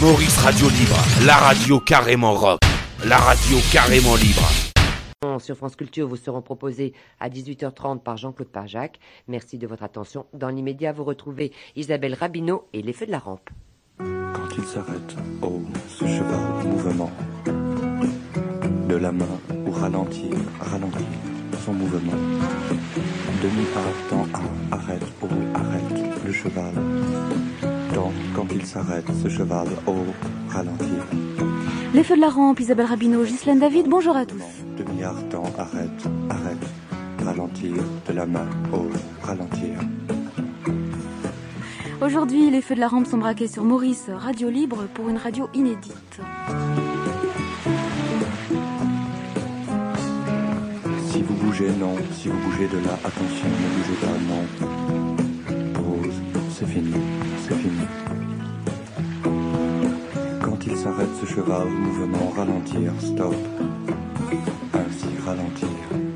Maurice Radio Libre, la radio carrément rock, la radio carrément libre. Sur France Culture vous seront proposés à 18h30 par Jean-Claude Parjac. Merci de votre attention. Dans l'immédiat, vous retrouvez Isabelle Rabineau et l'effet de la rampe. Quand il s'arrête, oh, ce cheval mouvement, de la main ou ralentir, ralentir son mouvement. Temps un, arrête, oh, arrête le cheval. Temps, quand il s'arrête, ce cheval, oh, ralentir. Les feux de la rampe, Isabelle Rabineau, Ghislaine David, bonjour à tous. Demi-art, temps, arrête, arrête, ralentir de la main, oh, ralentir. Aujourd'hui, les feux de la rampe sont braqués sur Maurice, Radio Libre, pour une radio inédite. Si vous bougez, non. Si vous bougez de là, attention, ne bougez pas, non. Pause, c'est fini, c'est fini. Ce cheval, mouvement, ralentir, stop. Ainsi, ralentir, ralentir.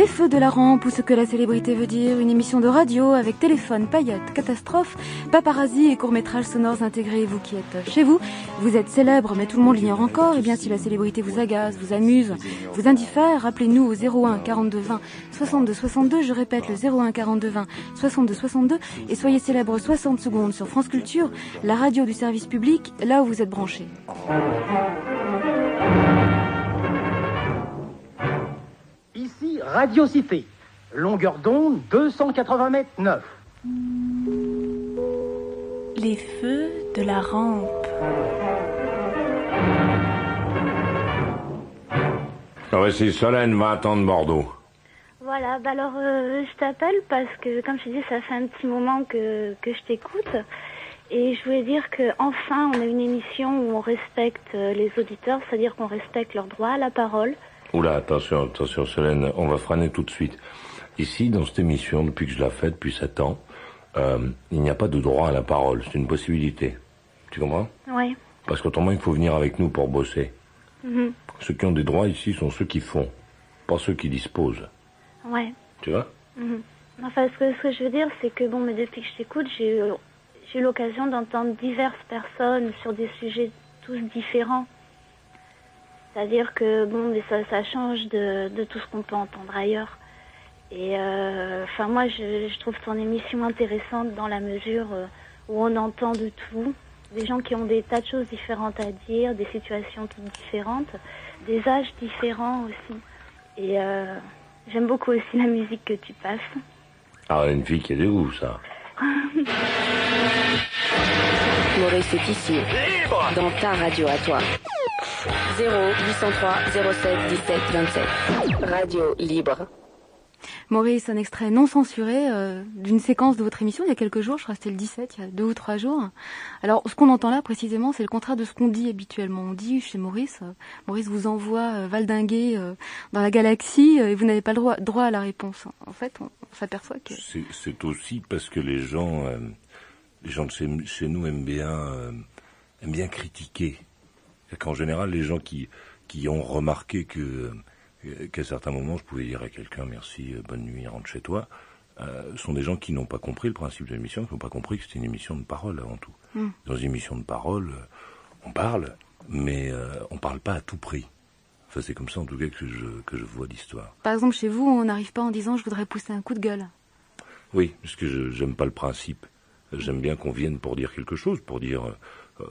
Les feux de la rampe ou ce que la célébrité veut dire, une émission de radio avec téléphone, paillettes, catastrophe, paparazzi et courts-métrages sonores intégrés. Vous qui êtes chez vous, vous êtes célèbre mais tout le monde l'ignore encore. Et bien si la célébrité vous agace, vous amuse, vous indiffère, rappelez-nous au 01 42 20 62 62. Je répète le 01 42 20 62 62 et soyez célèbre 60 secondes sur France Culture, la radio du service public, là où vous êtes branchés. Ici, Radio Cité. Longueur d'onde 280 mètres 9. Les feux de la rampe. Voici Solène, 20 ans de Bordeaux. Voilà, bah alors euh, je t'appelle parce que, comme je te dis, ça fait un petit moment que, que je t'écoute. Et je voulais dire que enfin on a une émission où on respecte euh, les auditeurs, c'est-à-dire qu'on respecte leur droit à la parole. Oula, attention, attention Solène, on va freiner tout de suite. Ici, dans cette émission, depuis que je la fais, depuis 7 ans, euh, il n'y a pas de droit à la parole, c'est une possibilité. Tu comprends? Oui. Parce qu'autrement, il faut venir avec nous pour bosser. Mhm. Ceux qui ont des droits ici sont ceux qui font, pas ceux qui disposent. Ouais. Tu vois? Mhm. Enfin, ce que, ce que je veux dire, c'est que bon, mais depuis que je t'écoute, j'ai eu l'occasion d'entendre diverses personnes sur des sujets tous différents. C'est-à-dire que bon, mais ça, ça change de, de tout ce qu'on peut entendre ailleurs. Et euh, enfin, moi, je, je trouve ton émission intéressante dans la mesure euh, où on entend de tout, des gens qui ont des tas de choses différentes à dire, des situations toutes différentes, des âges différents aussi. Et euh, j'aime beaucoup aussi la musique que tu passes. Ah, une fille qui a des goûts, ça. Maurice est ici. Dans ta radio à toi. 0 803 07 17 27. Radio libre. Maurice, un extrait non censuré euh, d'une séquence de votre émission il y a quelques jours, je crois que c'était le 17, il y a deux ou trois jours. Alors, ce qu'on entend là précisément, c'est le contraire de ce qu'on dit habituellement. On dit chez Maurice, euh, Maurice vous envoie euh, valdinguer euh, dans la galaxie euh, et vous n'avez pas le droit, droit à la réponse. En fait, on, on s'aperçoit que... C'est- C'est aussi parce que les gens, euh, les gens de chez, chez nous aiment bien, euh, aiment bien critiquer. Qu'en général, les gens qui, qui ont remarqué que, euh, qu'à certains moments, je pouvais dire à quelqu'un merci, euh, bonne nuit, rentre chez toi, euh, sont des gens qui n'ont pas compris le principe de l'émission, qui n'ont pas compris que c'était une émission de parole avant tout. Mm. Dans une émission de parole, on parle, mais euh, on parle pas à tout prix. Enfin, c'est comme ça en tout cas que je, que je vois l'histoire. Par exemple, chez vous, on n'arrive pas en disant je voudrais pousser un coup de gueule. Oui, parce que je j'aime pas le principe. J'aime bien qu'on vienne pour dire quelque chose, pour dire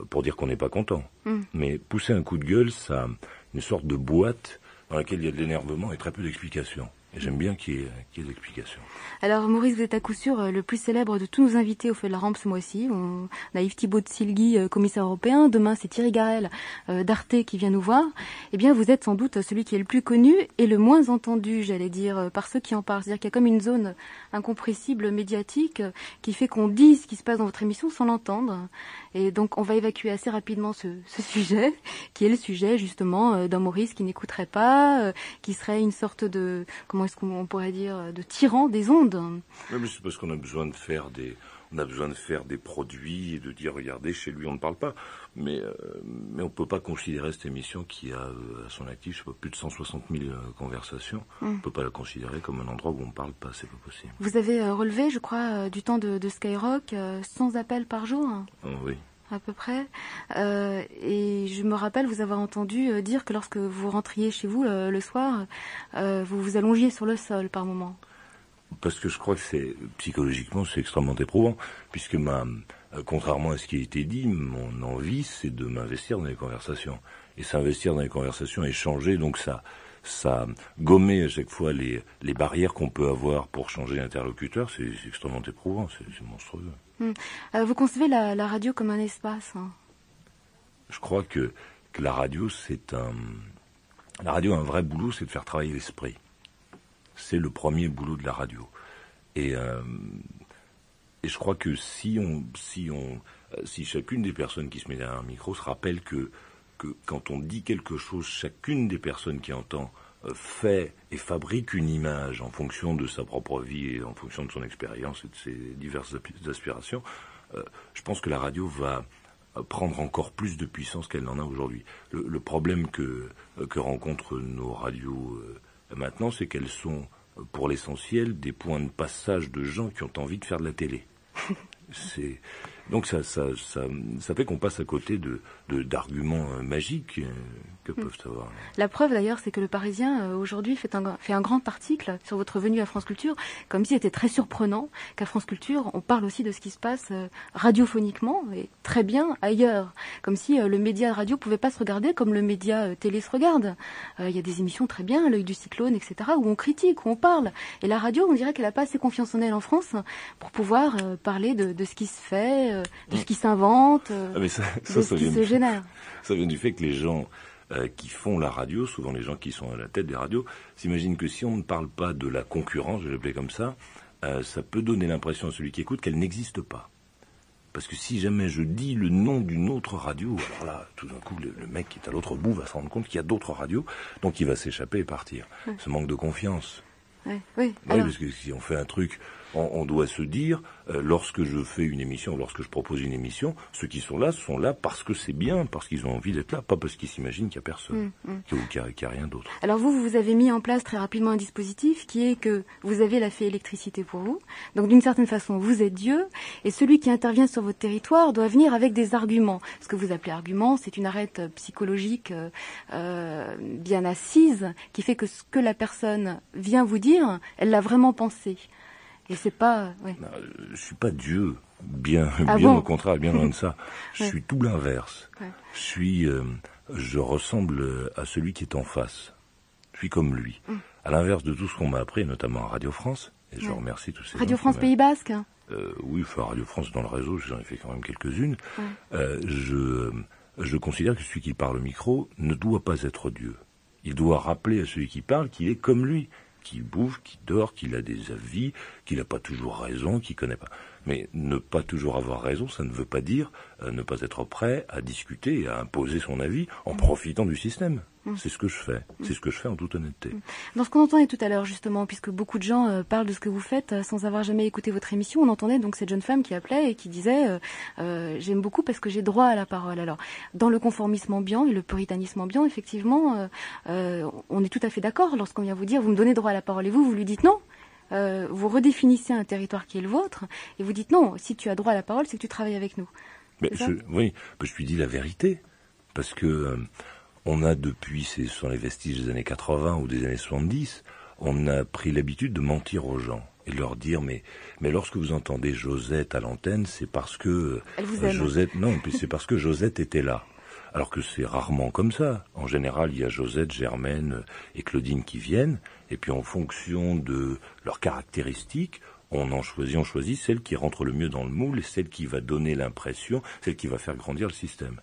pour dire qu'on n'est pas content. Mm. Mais pousser un coup de gueule, ça a une sorte de boîte dans laquelle il y a de l'énervement et très peu d'explications. Et j'aime bien qu'il y ait, qu'il y ait de l'explication. Alors Maurice, vous êtes à coup sûr euh, le plus célèbre de tous nos invités au feu de la rampe ce mois-ci. On a Yves Thibault de Silgui, euh, commissaire européen. Demain, c'est Thierry Garel euh, d'Arte qui vient nous voir. Eh bien, vous êtes sans doute celui qui est le plus connu et le moins entendu, j'allais dire, euh, par ceux qui en parlent. C'est-à-dire qu'il y a comme une zone incompressible médiatique euh, qui fait qu'on dit ce qui se passe dans votre émission sans l'entendre. Et donc, on va évacuer assez rapidement ce, sujet, qui est le sujet justement euh, d'un Maurice qui n'écouterait pas, euh, qui serait une sorte de, comment est-ce qu'on pourrait dire, de tyran des ondes. Oui, mais c'est parce qu'on a besoin de faire des, on a besoin de faire des produits et de dire regardez chez lui on ne parle pas mais euh, mais on peut pas considérer cette émission qui a euh, à son actif je sais pas, plus de 160 000 euh, conversations Mm. on peut pas la considérer comme un endroit où on parle pas c'est pas possible Vous avez euh, relevé, je crois, euh, du temps de, de Skyrock, euh, 100 appels par jour, hein, Oh, oui à peu près. Euh, et je me rappelle vous avoir entendu dire que lorsque vous rentriez chez vous euh, le soir, euh, vous vous allongiez sur le sol par moment. Parce que je crois que c'est psychologiquement c'est extrêmement éprouvant puisque ma contrairement à ce qui a été dit mon envie c'est de m'investir dans les conversations et s'investir dans les conversations échanger donc ça ça gommer à chaque fois les les barrières qu'on peut avoir pour changer l'interlocuteur c'est extrêmement éprouvant c'est monstrueux Hmm. Euh, vous concevez la, la radio comme un espace. hein? je crois que que la radio c'est un la radio un vrai boulot c'est de faire travailler l'esprit c'est le premier boulot de la radio et euh, et je crois que si on si on si chacune des personnes qui se met derrière un micro se rappelle que quand on dit quelque chose chacune des personnes qui entend euh, fait et fabrique une image en fonction de sa propre vie et en fonction de son expérience et de ses diverses aspirations euh, je pense que la radio va prendre encore plus de puissance qu'elle n'en a aujourd'hui. Le, problème que, que rencontrent nos radios maintenant, c'est qu'elles sont, pour l'essentiel, des points de passage de gens qui ont envie de faire de la télé. donc ça, ça, ça, ça fait qu'on passe à côté de d'arguments euh, magiques euh, que peuvent avoir. La preuve d'ailleurs, c'est que le Parisien euh, aujourd'hui fait un, fait un grand article sur votre venue à France Culture, comme si c'était très surprenant qu'à France Culture, on parle aussi de ce qui se passe euh, radiophoniquement et très bien ailleurs, comme si euh, le média radio pouvait pas se regarder comme le média euh, télé se regarde. Euh, Il y a des émissions très bien, l'œil du cyclone, etc., où on critique, où on parle. Et la radio, on dirait qu'elle n'a pas assez confiance en elle en France pour pouvoir euh, parler de, de ce qui se fait, euh, de ce qui s'invente, euh, Ah, ça, de ce ça qui se du- génère. Ça vient du fait que les gens euh, qui font la radio, souvent les gens qui sont à la tête des radios, s'imaginent que si on ne parle pas de la concurrence, je vais l'appeler comme ça, euh, ça peut donner l'impression à celui qui écoute qu'elle n'existe pas. Parce que si jamais je dis le nom d'une autre radio, alors là, tout d'un coup, le, le mec qui est à l'autre bout va se rendre compte qu'il y a d'autres radios, donc il va s'échapper et partir. Ouais. Ce manque de confiance. Ouais, oui. Oui, Alors- parce que si on fait un truc, on, on doit se dire, euh, lorsque je fais une émission, lorsque je propose une émission, ceux qui sont là sont là parce que c'est bien, parce qu'ils ont envie d'être là, pas parce qu'ils s'imaginent qu'il n'y a personne, Mm, mm. qu'il n'y a, rien d'autre. Alors vous, vous avez mis en place très rapidement un dispositif qui est que vous avez la fée électricité pour vous. Donc d'une certaine façon, vous êtes Dieu et celui qui intervient sur votre territoire doit venir avec des arguments. Ce que vous appelez argument, c'est une arête euh, psychologique euh, euh, bien assise qui fait que ce que la personne vient vous dire, elle l'a vraiment pensé. Et c'est pas... ouais. Non, euh, je suis pas Dieu, bien, Ah bien bon au contraire, bien loin de ça. Je suis tout l'inverse. Ouais. Je suis, euh, je ressemble à celui qui est en face. Je suis comme lui. Mm. À l'inverse de tout ce qu'on m'a appris, notamment à Radio France, et je remercie tous ces Radio gens France Pays Basque hein. Euh, oui, enfin Radio France dans le réseau, j'en ai fait quand même quelques-unes. Ouais. Euh, je, je considère que celui qui parle au micro ne doit pas être Dieu. Il doit rappeler à celui qui parle qu'il est comme lui, qu'il bouge, qu'il dort, qu'il a des avis, qu'il n'a pas toujours raison, qu'il connaît pas. Mais ne pas toujours avoir raison, ça ne veut pas dire euh, ne pas être prêt à discuter et à imposer son avis en profitant du système. Mm. C'est ce que je fais. C'est ce que je fais en toute honnêteté. Dans ce qu'on entendait tout à l'heure, justement, puisque beaucoup de gens euh, parlent de ce que vous faites euh, sans avoir jamais écouté votre émission, on entendait donc cette jeune femme qui appelait et qui disait euh, J'aime beaucoup parce que j'ai droit à la parole. Alors, dans le conformisme ambiant et le puritanisme ambiant, effectivement, on est tout à fait d'accord lorsqu'on vient vous dire Vous me donnez droit à la parole et vous, vous lui dites non. Vous redéfinissez un territoire qui est le vôtre et vous dites non, si tu as droit à la parole, c'est que tu travailles avec nous. Mais je, oui, mais je lui dis la vérité. Parce que on a depuis, ce sont les vestiges des années 80 ou des années 70, on a pris l'habitude de mentir aux gens et de leur dire mais mais lorsque vous entendez Josette à l'antenne, c'est parce que euh, Elle vous aime. Josette non, puis c'est parce que Josette était là. Alors que c'est rarement comme ça. En général, il y a Josette, Germaine et Claudine qui viennent, et puis en fonction de leurs caractéristiques, on en choisit, on choisit celle qui rentre le mieux dans le moule et celle qui va donner l'impression, celle qui va faire grandir le système.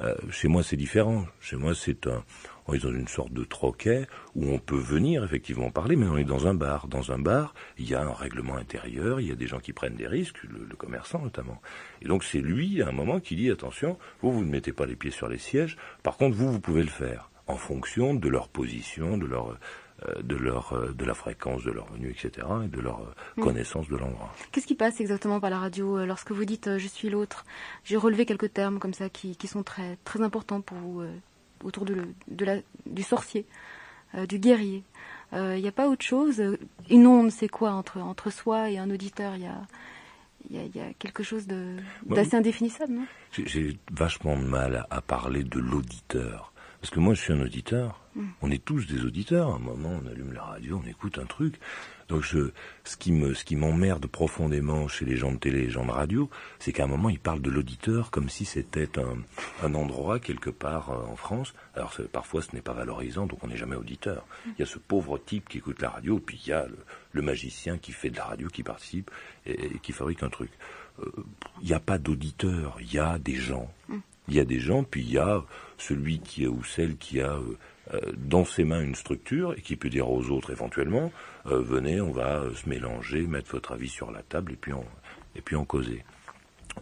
Euh, chez moi, c'est différent. Chez moi, c'est un, on est dans une sorte de troquet où on peut venir effectivement parler, mais on est dans un bar. Dans un bar, il y a un règlement intérieur, il y a des gens qui prennent des risques, le, le commerçant notamment. Et donc c'est lui, à un moment, qui dit attention, vous, vous ne mettez pas les pieds sur les sièges. Par contre, vous, vous pouvez le faire en fonction de leur position, de leur de leur euh, de la fréquence de leur venue, etc., et de leur euh, Mm. connaissance de l'endroit. Qu'est-ce qui passe exactement par la radio euh, lorsque vous dites euh, je suis l'autre? J'ai relevé quelques termes comme ça qui, qui sont très, très importants pour vous euh, autour de, le- de la, du sorcier, euh, du guerrier. Il n'y a pas autre chose? Euh, Une onde, c'est quoi entre, entre soi et un auditeur? Il y a, il y, a, il y a quelque chose d'assez indéfinissable, non? J'ai- J'ai vachement de mal à, à parler de l'auditeur. Parce que moi, je suis un auditeur. Mm. On est tous des auditeurs. À un moment, on allume la radio, on écoute un truc. Donc, je, ce qui me, ce qui m'emmerde profondément chez les gens de télé et les gens de radio, c'est qu'à un moment, ils parlent de l'auditeur comme si c'était un, un endroit quelque part euh, en France. Alors, parfois, ce n'est pas valorisant, donc on n'est jamais auditeur. Il y a ce pauvre type qui écoute la radio, puis il y a le, le magicien qui fait de la radio, qui participe et, et qui fabrique un truc. Euh, Il n'y a pas d'auditeur, il y a des gens. Il y a des gens, puis il y a celui qui a ou celle qui a euh, dans ses mains une structure et qui peut dire aux autres éventuellement euh, venez, on va euh, se mélanger, mettre votre avis sur la table et puis en, et puis en causer.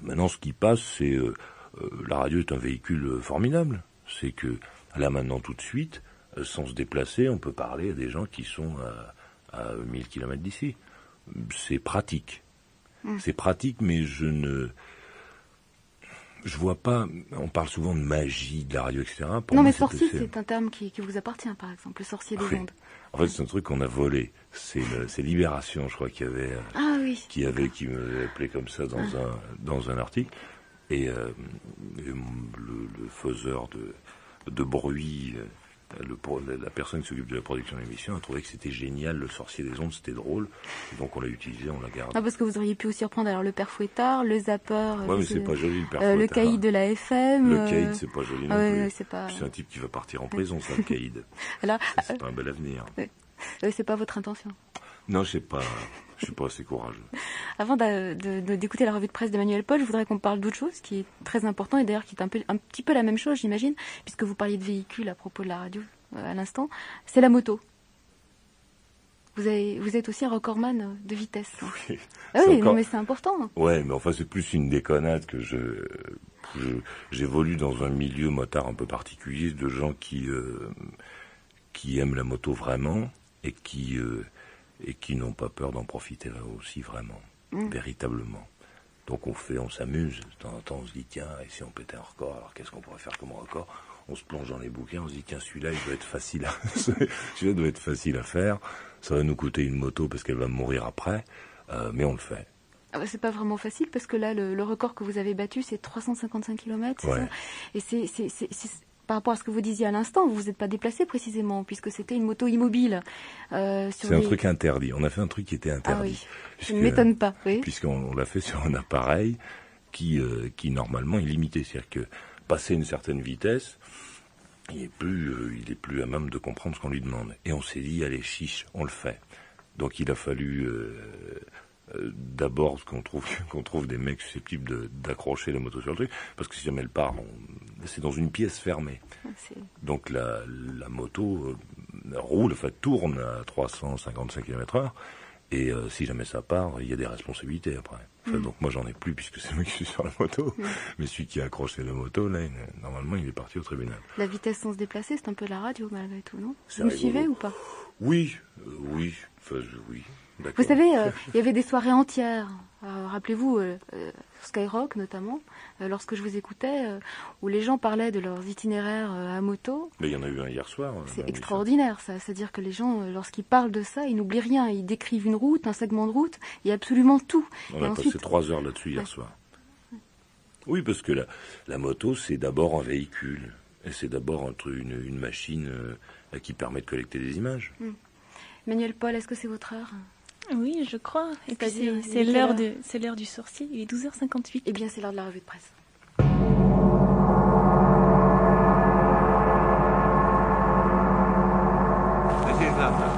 Maintenant, ce qui passe, c'est euh, euh, la radio est un véhicule euh, formidable. C'est que là maintenant tout de suite, euh, sans se déplacer, on peut parler à des gens qui sont à, à 1000 km d'ici. C'est pratique. Mm. C'est pratique, mais je ne je vois pas. On parle souvent de magie de la radio, etc. Pour Non, moi, mais sorcier, c'est- un terme qui, qui vous appartient, par exemple, le sorcier des Oui. ondes. En fait, c'est un truc qu'on a volé. C'est Libération, je crois, qui avait, euh, Ah oui. qui avait, qui me appelé comme ça dans Ah. un dans un article. Et, euh, et le, le faiseur de de bruit, euh, le, la personne qui s'occupe de la production de l'émission, a trouvé que c'était génial. Le sorcier des ondes, c'était drôle. Et donc on l'a utilisé, on l'a gardé. Ah, parce que vous auriez pu aussi reprendre alors le père Fouettard, le zapper, euh, Ouais, mais c'est- pas joli, le père euh, le caïd de la FM. Le euh, caïd, c'est pas joli non ah ouais, plus. ouais, c'est pas. Un type qui va partir en prison, ça, le caïd. Ça, c'est pas un bel avenir. euh, c'est pas votre intention. Non, je sais pas. Je suis pas assez courageux. Avant d'écouter la revue de presse d'Emmanuel Paul, je voudrais qu'on parle d'autre chose qui est très important et d'ailleurs qui est un, peu, un petit peu la même chose, j'imagine, puisque vous parliez de véhicules à propos de la radio euh, à l'instant. C'est la moto. Vous, avez, vous êtes aussi un recordman de vitesse. Ah oui, encore- non, mais c'est important. Ouais, mais enfin, c'est plus une déconnade que je, je- j'évolue dans un milieu motard un peu particulier de gens qui, euh, qui aiment la moto vraiment et qui, euh, et qui n'ont pas peur d'en profiter aussi vraiment, Mm. véritablement. Donc on fait, on s'amuse. De temps en temps, on se dit, tiens, et si on pétait un record, alors qu'est-ce qu'on pourrait faire comme record? On se plonge dans les bouquins, on se dit, tiens, celui-là, il doit être facile à, celui-là doit être facile à faire. Ça va nous coûter une moto parce qu'elle va mourir après, euh, mais on le fait. Ah bah, c'est pas vraiment facile parce que là, le, le record que vous avez battu, c'est 355 km. Ouais. Ça? Et c'est- par rapport à ce que vous disiez à l'instant, vous vous êtes pas déplacé précisément puisque c'était une moto immobile. euh, C'est un truc interdit. On a fait un truc qui était Ah interdit. oui. Je ne m'étonne pas. Oui. Puisqu'on on l'a fait sur un appareil qui, euh, qui normalement est limité. C'est-à-dire que passer une certaine vitesse, il est plus, euh, il est plus à même de comprendre ce qu'on lui demande. Et on s'est dit, allez, chiche, on le fait. Donc il a fallu d'abord qu'on trouve qu'on trouve des mecs susceptibles d'accrocher la moto sur le truc, parce que si jamais elle part, c'est dans une pièce fermée. C'est- Donc la, la moto euh, roule, enfin tourne à 355 km/h. Et euh, si jamais ça part, il y a des responsabilités après. Enfin, Mm. Donc moi j'en ai plus puisque c'est moi qui suis sur la moto. Mm. Mais celui qui a accroché la moto, là, normalement il est parti au tribunal. La vitesse sans se déplacer, c'est un peu la radio malgré tout, non? Vous me suivez ou pas? Oui, euh, oui, enfin oui. Vous savez, euh, il y avait des soirées entières. euh, Rappelez-vous, euh, Skyrock notamment, euh, lorsque je vous écoutais, où les gens parlaient de leurs itinéraires à moto. Mais il y en a eu un hier soir. C'est extraordinaire, ça. C'est-à-dire que les gens, lorsqu'ils parlent de ça, ils n'oublient rien. Ils décrivent une route, un segment de route, il y a absolument tout. On Et a ensuite, passé trois heures là-dessus hier Ouais. soir. Oui, parce que la, la moto, c'est d'abord un véhicule. Et c'est d'abord une, une machine qui permet de collecter des images. Manuel Paul, est-ce que c'est votre heure? Oui, je crois. Et puis c'est l'heure heure de c'est l'heure du sorcier. Il est 12h58. Eh bien, c'est l'heure de la revue de presse. This is London.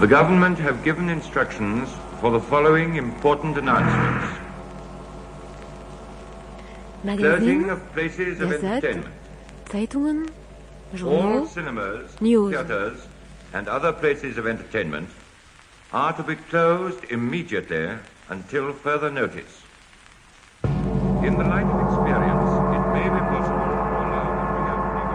The government have given instructions for the following important announcements. Magazine, of places of Gazette, entertainment. Zeitungen, All journaux. cinemas, News. theatres, and other places of entertainment are to be closed immediately until further notice. In the light of experience, it may be possible to allow the reopening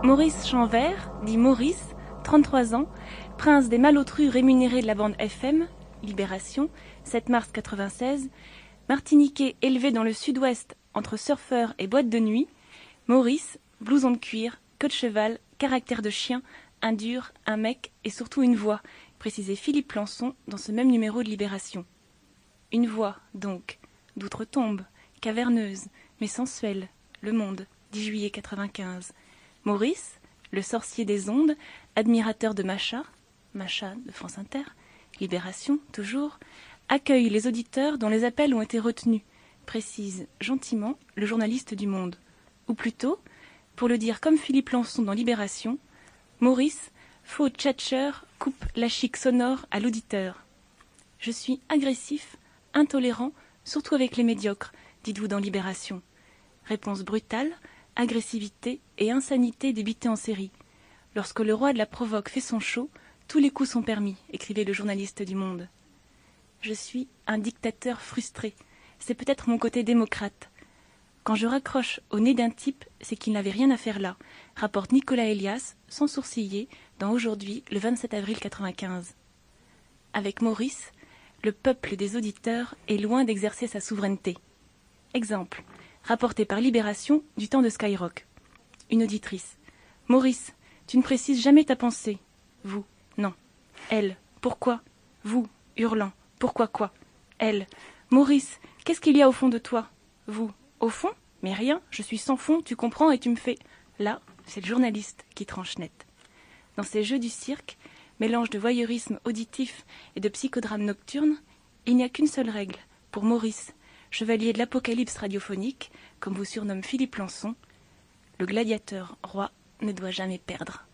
of. Maurice Chanvert, dit Maurice, 33 ans, prince des malotrus rémunérés de la bande FM, Libération, 7 mars 96, martiniquais élevé dans le sud-ouest entre surfeurs et boîtes de nuit, Maurice, blouson de cuir, queue de cheval, caractère de chien, un dur, un mec et surtout une voix, précisait Philippe Plançon dans ce même numéro de Libération. Une voix, donc, d'outre-tombe, caverneuse, mais sensuelle, Le Monde, 10 juillet 95. Maurice, le sorcier des ondes, admirateur de Macha, Macha de France Inter, Libération, toujours, accueille les auditeurs dont les appels ont été retenus, précise gentiment le journaliste du Monde. Ou plutôt, pour le dire comme Philippe Lançon dans Libération, Maurice, faux tchatcheur, coupe la chic sonore à l'auditeur. Je suis agressif, intolérant, surtout avec les médiocres, dites-vous dans Libération. Réponse brutale, agressivité et insanité débitées en série. Lorsque le roi de la provoque fait son show, tous les coups sont permis, écrivait le journaliste du Monde. Je suis un dictateur frustré. C'est peut-être mon côté démocrate. Quand je raccroche au nez d'un type, c'est qu'il n'avait rien à faire là, rapporte Nicolas Elias, sans sourciller, dans Aujourd'hui, le 27 avril 95. Avec Maurice, le peuple des auditeurs est loin d'exercer sa souveraineté. Exemple, rapporté par Libération du temps de Skyrock. Une auditrice. Maurice, tu ne précises jamais ta pensée. Vous, non. Elle, pourquoi? Vous, hurlant. Pourquoi quoi? Elle. Maurice, qu'est-ce qu'il y a au fond de toi? Vous, au fond Mais rien, je suis sans fond, tu comprends et tu me fais. Là, c'est le journaliste qui tranche net. Dans ces jeux du cirque, mélange de voyeurisme auditif et de psychodrame nocturne, il n'y a qu'une seule règle. Pour Maurice, chevalier de l'apocalypse radiophonique, comme vous surnomme Philippe Lançon, le gladiateur roi ne doit jamais perdre.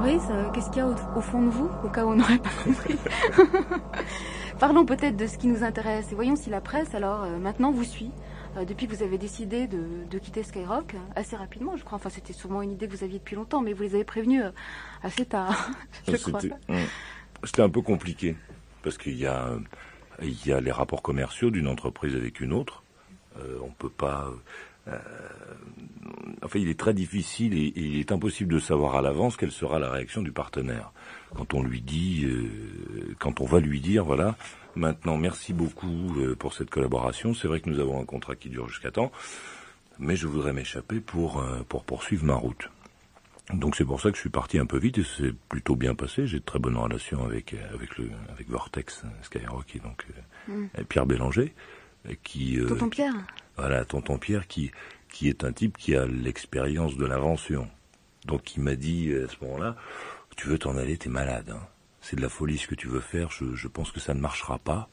Maurice, euh, qu'est-ce qu'il y a au, au, fond de vous, au cas où on n'aurait pas compris Parlons peut-être de ce qui nous intéresse et voyons si la presse, alors, euh, maintenant vous suit. Euh, depuis que vous avez décidé de, de, quitter Skyrock, assez rapidement, je crois. Enfin, c'était sûrement une idée que vous aviez depuis longtemps, mais vous les avez prévenus euh, assez tard, je crois. C'était un peu compliqué, parce qu'il y a, il y a les rapports commerciaux d'une entreprise avec une autre. Euh, on peut pas. Euh, enfin, il est très difficile et, et, il est impossible de savoir à l'avance quelle sera la réaction du partenaire. Quand on lui dit, euh, quand on va lui dire, voilà, maintenant, merci beaucoup euh, pour cette collaboration. C'est vrai que nous avons un contrat qui dure jusqu'à temps, mais je voudrais m'échapper pour euh, pour poursuivre ma route. Donc c'est pour ça que je suis parti un peu vite et c'est plutôt bien passé. J'ai de très bonnes relations avec avec le avec Vortex Skyrock et donc mm. Pierre Bélanger qui Tonton Pierre. Voilà, Tonton Pierre qui qui est un type qui a l'expérience de l'invention. Donc il m'a dit à ce moment-là, tu veux t'en aller, t'es malade. Hein. C'est de la folie ce que tu veux faire. Je, je pense que ça ne marchera pas,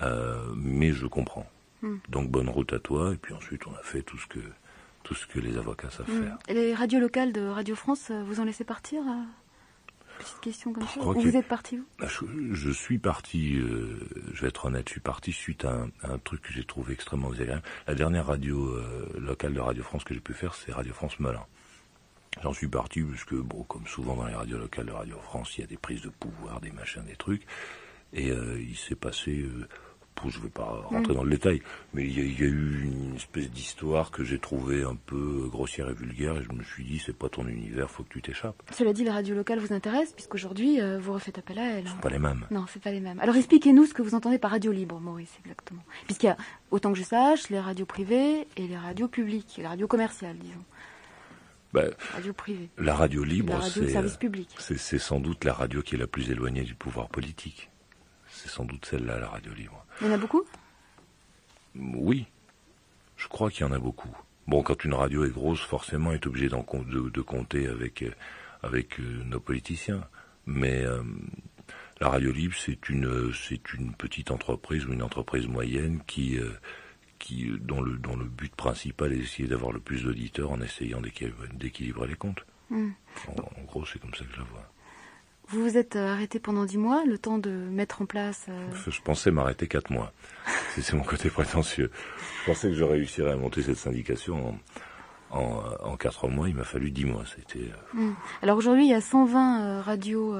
euh, mais je comprends. Mm. Donc bonne route à toi. Et puis ensuite, on a fait tout ce que tout ce que les avocats savent mm. faire. Et les radios locales de Radio France, vous en laissez partir Petite question comme ça. Vous êtes parti vous je, je, suis parti, euh, je vais être honnête, je suis parti suite à un, à un truc que j'ai trouvé extrêmement désagréable. La dernière radio euh, locale de Radio France que j'ai pu faire, c'est Radio France Melun. J'en suis parti parce que, bon, comme souvent dans les radios locales de Radio France, il y a des prises de pouvoir, des machins, des trucs. Et euh, il s'est passé, euh, je ne vais pas rentrer mmh. dans le détail, mais il y, a, il y, a, eu une espèce d'histoire que j'ai trouvée un peu grossière et vulgaire, et je me suis dit, c'est pas ton univers, faut que tu t'échappes. Cela dit, la radio locale vous intéresse, puisqu'aujourd'hui, euh, vous refaites appel à elle. Ce sont pas les mêmes. Non, c'est pas les mêmes. Alors expliquez-nous ce que vous entendez par radio libre, Maurice, exactement. Puisqu'il y a, autant que je sache, les radios privées et les radios publiques, les radios commerciales, disons. Ben, radio privée. La radio libre, c'est c'est sans doute la radio qui est la plus éloignée du pouvoir politique. C'est sans doute celle-là, la radio libre. Il y en a beaucoup? Oui, je crois qu'il y en a beaucoup. Bon, quand une radio est grosse, forcément, elle est obligée de, de, compter avec avec euh, nos politiciens. Mais euh, la radio libre, c'est une c'est une petite entreprise ou une entreprise moyenne qui euh, qui, dont, le, dont le but principal est d'essayer d'avoir le plus d'auditeurs en essayant d'équilibrer les comptes. Mm. En, en, gros, c'est comme ça que je la vois. Vous vous êtes arrêté pendant dix mois, le temps de mettre en place... Euh... Je pensais m'arrêter quatre mois. c'est mon côté prétentieux. Je pensais que je réussirais à monter cette syndication en, en, en quatre mois. Il m'a fallu dix mois. C'était. Mm. Alors aujourd'hui, il y a 120 euh, radios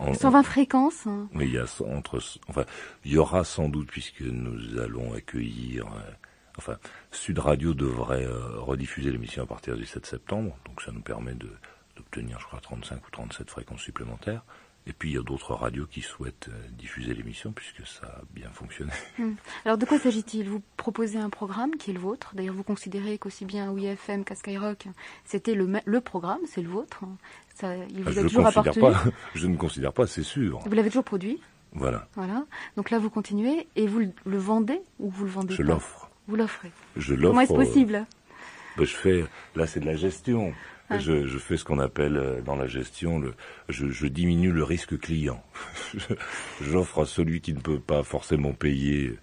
En- 120 fréquences. hein. Oui, il y a entre, enfin, il y aura sans doute puisque nous allons accueillir, euh, enfin, Sud Radio devrait euh, rediffuser l'émission à partir du 7 septembre, donc ça nous permet de d'obtenir, je crois, 35 ou 37 fréquences supplémentaires. Et puis il y a d'autres radios qui souhaitent euh, diffuser l'émission puisque ça a bien fonctionné. Hmm. Alors de quoi s'agit-il? Vous proposez un programme qui est le vôtre? D'ailleurs, vous considérez qu'aussi bien WeFM qu'à Skyrock, c'était le, le programme, c'est le vôtre. Ça, il vous Ah, je, a toujours considère appartenu. pas, je ne considère pas, c'est sûr. Vous l'avez toujours produit? Voilà, Voilà. Donc là, vous continuez et vous le- vendez ou vous le vendez je l'offre. Vous l'offrez. Je l'offre. Comment est-ce possible? Je fais, là c'est de la gestion. Ah. Je, je fais ce qu'on appelle euh, dans la gestion, le, je, je diminue le risque client. Je- J'offre à celui qui ne peut pas forcément payer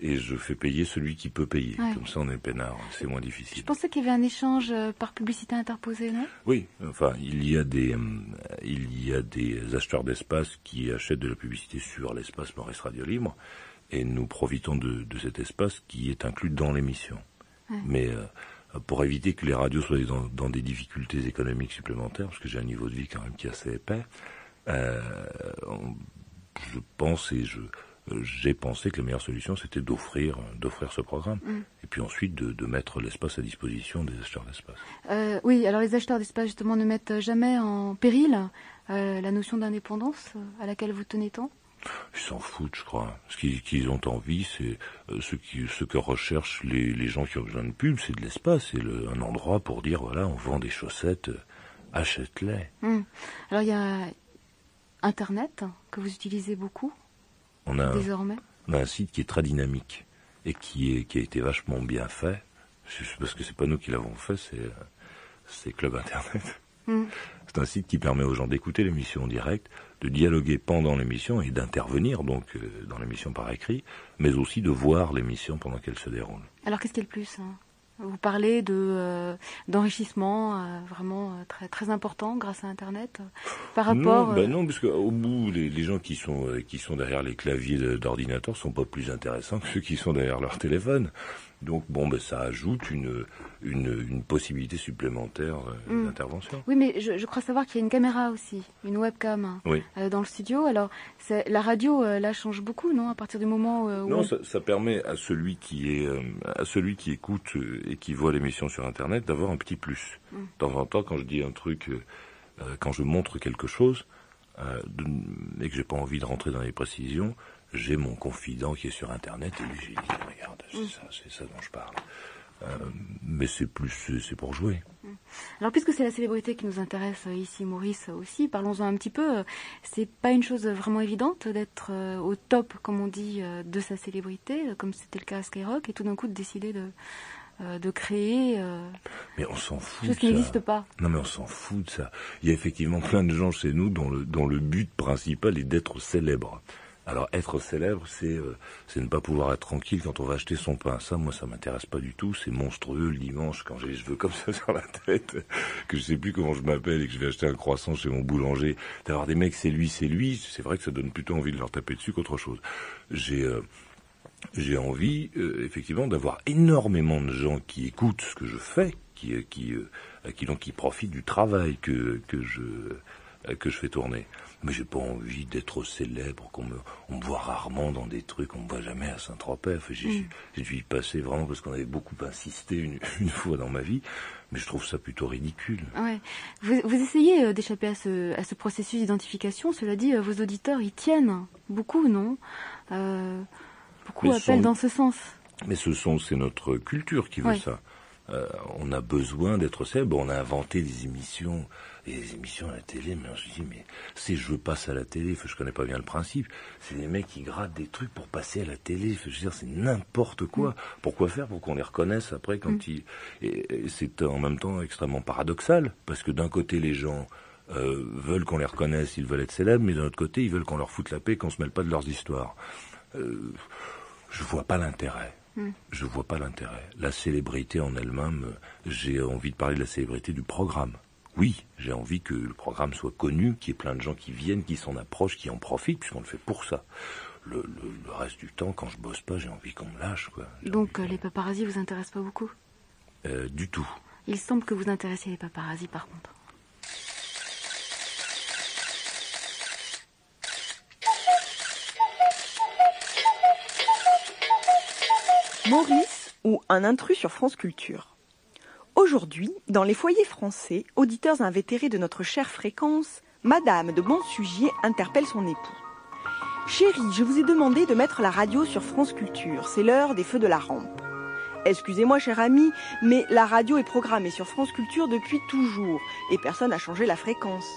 et je fais payer celui qui peut payer. Ouais. Comme ça on est peinard, c'est moins Je difficile. pensais qu'il y avait un échange euh, par publicité interposée, non? Oui, enfin il y a des, hum, il y a des acheteurs d'espace qui achètent de la publicité sur l'espace Maurice Radio Libre et nous profitons de, de cet espace qui est inclus dans l'émission. Ouais. Mais euh, pour éviter que les radios soient dans, dans des difficultés économiques supplémentaires, parce que j'ai un niveau de vie quand même qui est assez épais, euh, je pense et je j'ai pensé que la meilleure solution c'était d'offrir d'offrir ce programme Mm. et puis ensuite de, de mettre l'espace à disposition des acheteurs d'espace. Euh, Oui, alors les acheteurs d'espace, justement, ne mettent jamais en péril euh, la notion d'indépendance à laquelle vous tenez tant? Ils s'en foutent, je crois. Ce qu'ils ont envie, c'est euh, ce, qui, ce que recherchent les, les gens qui ont besoin de pub, c'est de l'espace, c'est le- un endroit pour dire voilà, on vend des chaussettes, euh, achète-les. Hmm. Alors il y a Internet que vous utilisez beaucoup On a, un, désormais? on a un site qui est très dynamique et qui, est, qui a été vachement bien fait. Parce que c'est pas nous qui l'avons fait, c'est euh, c'est Club Internet. Hmm. C'est un site qui permet aux gens d'écouter l'émission en direct, de dialoguer pendant l'émission et d'intervenir donc euh, dans l'émission par écrit, mais aussi de voir l'émission pendant qu'elle se déroule. Alors qu'est-ce qui est le plus hein? Vous parlez de euh, d'enrichissement euh, vraiment très très important grâce à Internet par rapport. Non, ben non, parce qu'au bout, les, les gens qui sont qui sont derrière les claviers d'ordinateur sont pas plus intéressants que ceux qui sont derrière leur téléphone. Donc bon, ben ça ajoute une une, une possibilité supplémentaire euh, Mm. d'intervention. Oui, mais je, je crois savoir qu'il y a une caméra aussi, une webcam hein, Oui. euh, dans le studio. Alors la radio euh, là change beaucoup, non À partir du moment où Non, on- ça, ça permet à celui qui est à celui qui écoute et qui voit l'émission sur Internet d'avoir un petit plus. Mm. De temps en temps, quand je dis un truc, quand je montre quelque chose et que j'ai pas envie de rentrer dans les précisions, j'ai mon confident qui est sur Internet et lui j'ai dit regarde, c'est Mm. ça, c'est ça dont je parle. Euh, mais c'est plus, c'est- pour jouer. Alors puisque c'est la célébrité qui nous intéresse euh, ici, Maurice euh, aussi, parlons-en un petit peu. C'est pas une chose vraiment évidente d'être au top, comme on dit, de sa célébrité, comme c'était le cas à Skyrock, et tout d'un coup de décider de euh, de créer euh, Mais on s'en fout. chose qui n'existe pas. Non mais on s'en fout de ça. Il y a effectivement plein de gens chez nous dont le, dont le but principal est d'être célèbre. Alors être célèbre, c'est euh, c'est ne pas pouvoir être tranquille quand on va acheter son pain. Ça, moi, ça m'intéresse pas du tout. C'est monstrueux le dimanche quand j'ai les cheveux comme ça sur la tête, que je sais plus comment je m'appelle et que je vais acheter un croissant chez mon boulanger. D'avoir des mecs, c'est lui, c'est lui. C'est vrai que ça donne plutôt envie de leur taper dessus qu'autre chose. J'ai euh, j'ai envie, euh, effectivement, d'avoir énormément de gens qui écoutent ce que je fais, qui, euh, qui, euh, qui, donc, qui profitent du travail que, que, je, que je fais tourner. Mais j'ai pas envie d'être célèbre, qu'on me, on me voit rarement dans des trucs, on me voit jamais à Saint-Tropez. J'ai, Mm. j'ai dû y passer vraiment parce qu'on avait beaucoup insisté une, une fois dans ma vie, mais je trouve ça plutôt ridicule. Ouais. Vous, vous essayez euh, d'échapper à ce, à ce processus d'identification. Cela dit, euh, vos auditeurs y tiennent beaucoup, non? Euh, Beaucoup Mais appellent sont- dans ce sens. Mais ce sont, c'est notre culture qui veut Ouais. ça. Euh, on a besoin d'être célèbre. On a inventé des émissions, et des émissions à la télé. Mais je dis, mais si je passe à la télé, je connais pas bien le principe. C'est des mecs qui grattent des trucs pour passer à la télé. Je veux dire, c'est n'importe quoi. Pourquoi faire? Pour qu'on les reconnaisse après quand Mm. ils. Et, et c'est en même temps extrêmement paradoxal parce que d'un côté les gens. euh, veulent qu'on les reconnaisse, ils veulent être célèbres, mais d'un autre côté, ils veulent qu'on leur foute la paix, qu'on se mêle pas de leurs histoires. Euh, je vois pas l'intérêt. Mm. Je vois pas l'intérêt. La célébrité en elle-même, euh, j'ai envie de parler de la célébrité du programme oui, j'ai envie que le programme soit connu, qu'il y ait plein de gens qui viennent, qui s'en approchent, qui en profitent, puisqu'on le fait pour ça. Le, reste du temps, quand je bosse pas, j'ai envie qu'on me lâche. Quoi. Donc euh, les paparazzis vous intéressent pas beaucoup? Euh, Du tout. Il semble que vous intéressiez les paparazzis par contre. Maurice ou un intrus sur France Culture? Aujourd'hui, dans les foyers français, auditeurs invétérés de notre chère fréquence, Madame de Bonsugier interpelle son époux. Chérie, je vous ai demandé de mettre la radio sur France Culture. C'est l'heure des feux de la rampe. Excusez-moi, cher ami, mais la radio est programmée sur France Culture depuis toujours et personne n'a changé la fréquence.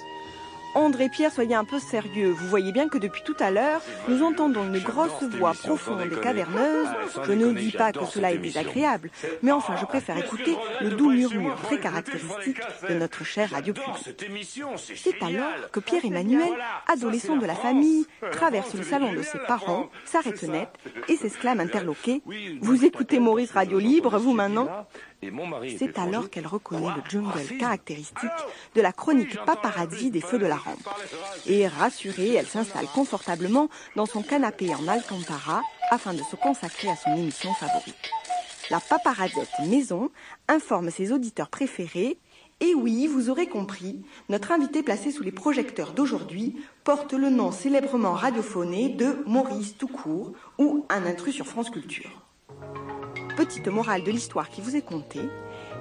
André Pierre, soyez un peu sérieux. Vous voyez bien que depuis tout à l'heure, nous entendons une grosse voix profonde et caverneuse. Je ne dis pas que cela est désagréable, mais enfin, je préfère écouter le doux murmure très caractéristique de notre chère radio publique. C'est alors que Pierre-Emmanuel, adolescent de la famille, traverse le salon de ses parents, s'arrête net et s'exclame interloqué. Vous écoutez Maurice Radio Libre, vous maintenant c'est alors qu'elle reconnaît le jungle caractéristique de la chronique paparazzi des feux de la rampe. Et rassurée, elle s'installe confortablement dans son canapé en alcantara afin de se consacrer à son émission favorite. La paparazzette maison informe ses auditeurs préférés et oui, vous aurez compris, notre invité placé sous les projecteurs d'aujourd'hui porte le nom célèbrement radiophoné de Maurice Toucourt ou Un intrus sur France Culture petite morale de l'histoire qui vous est contée,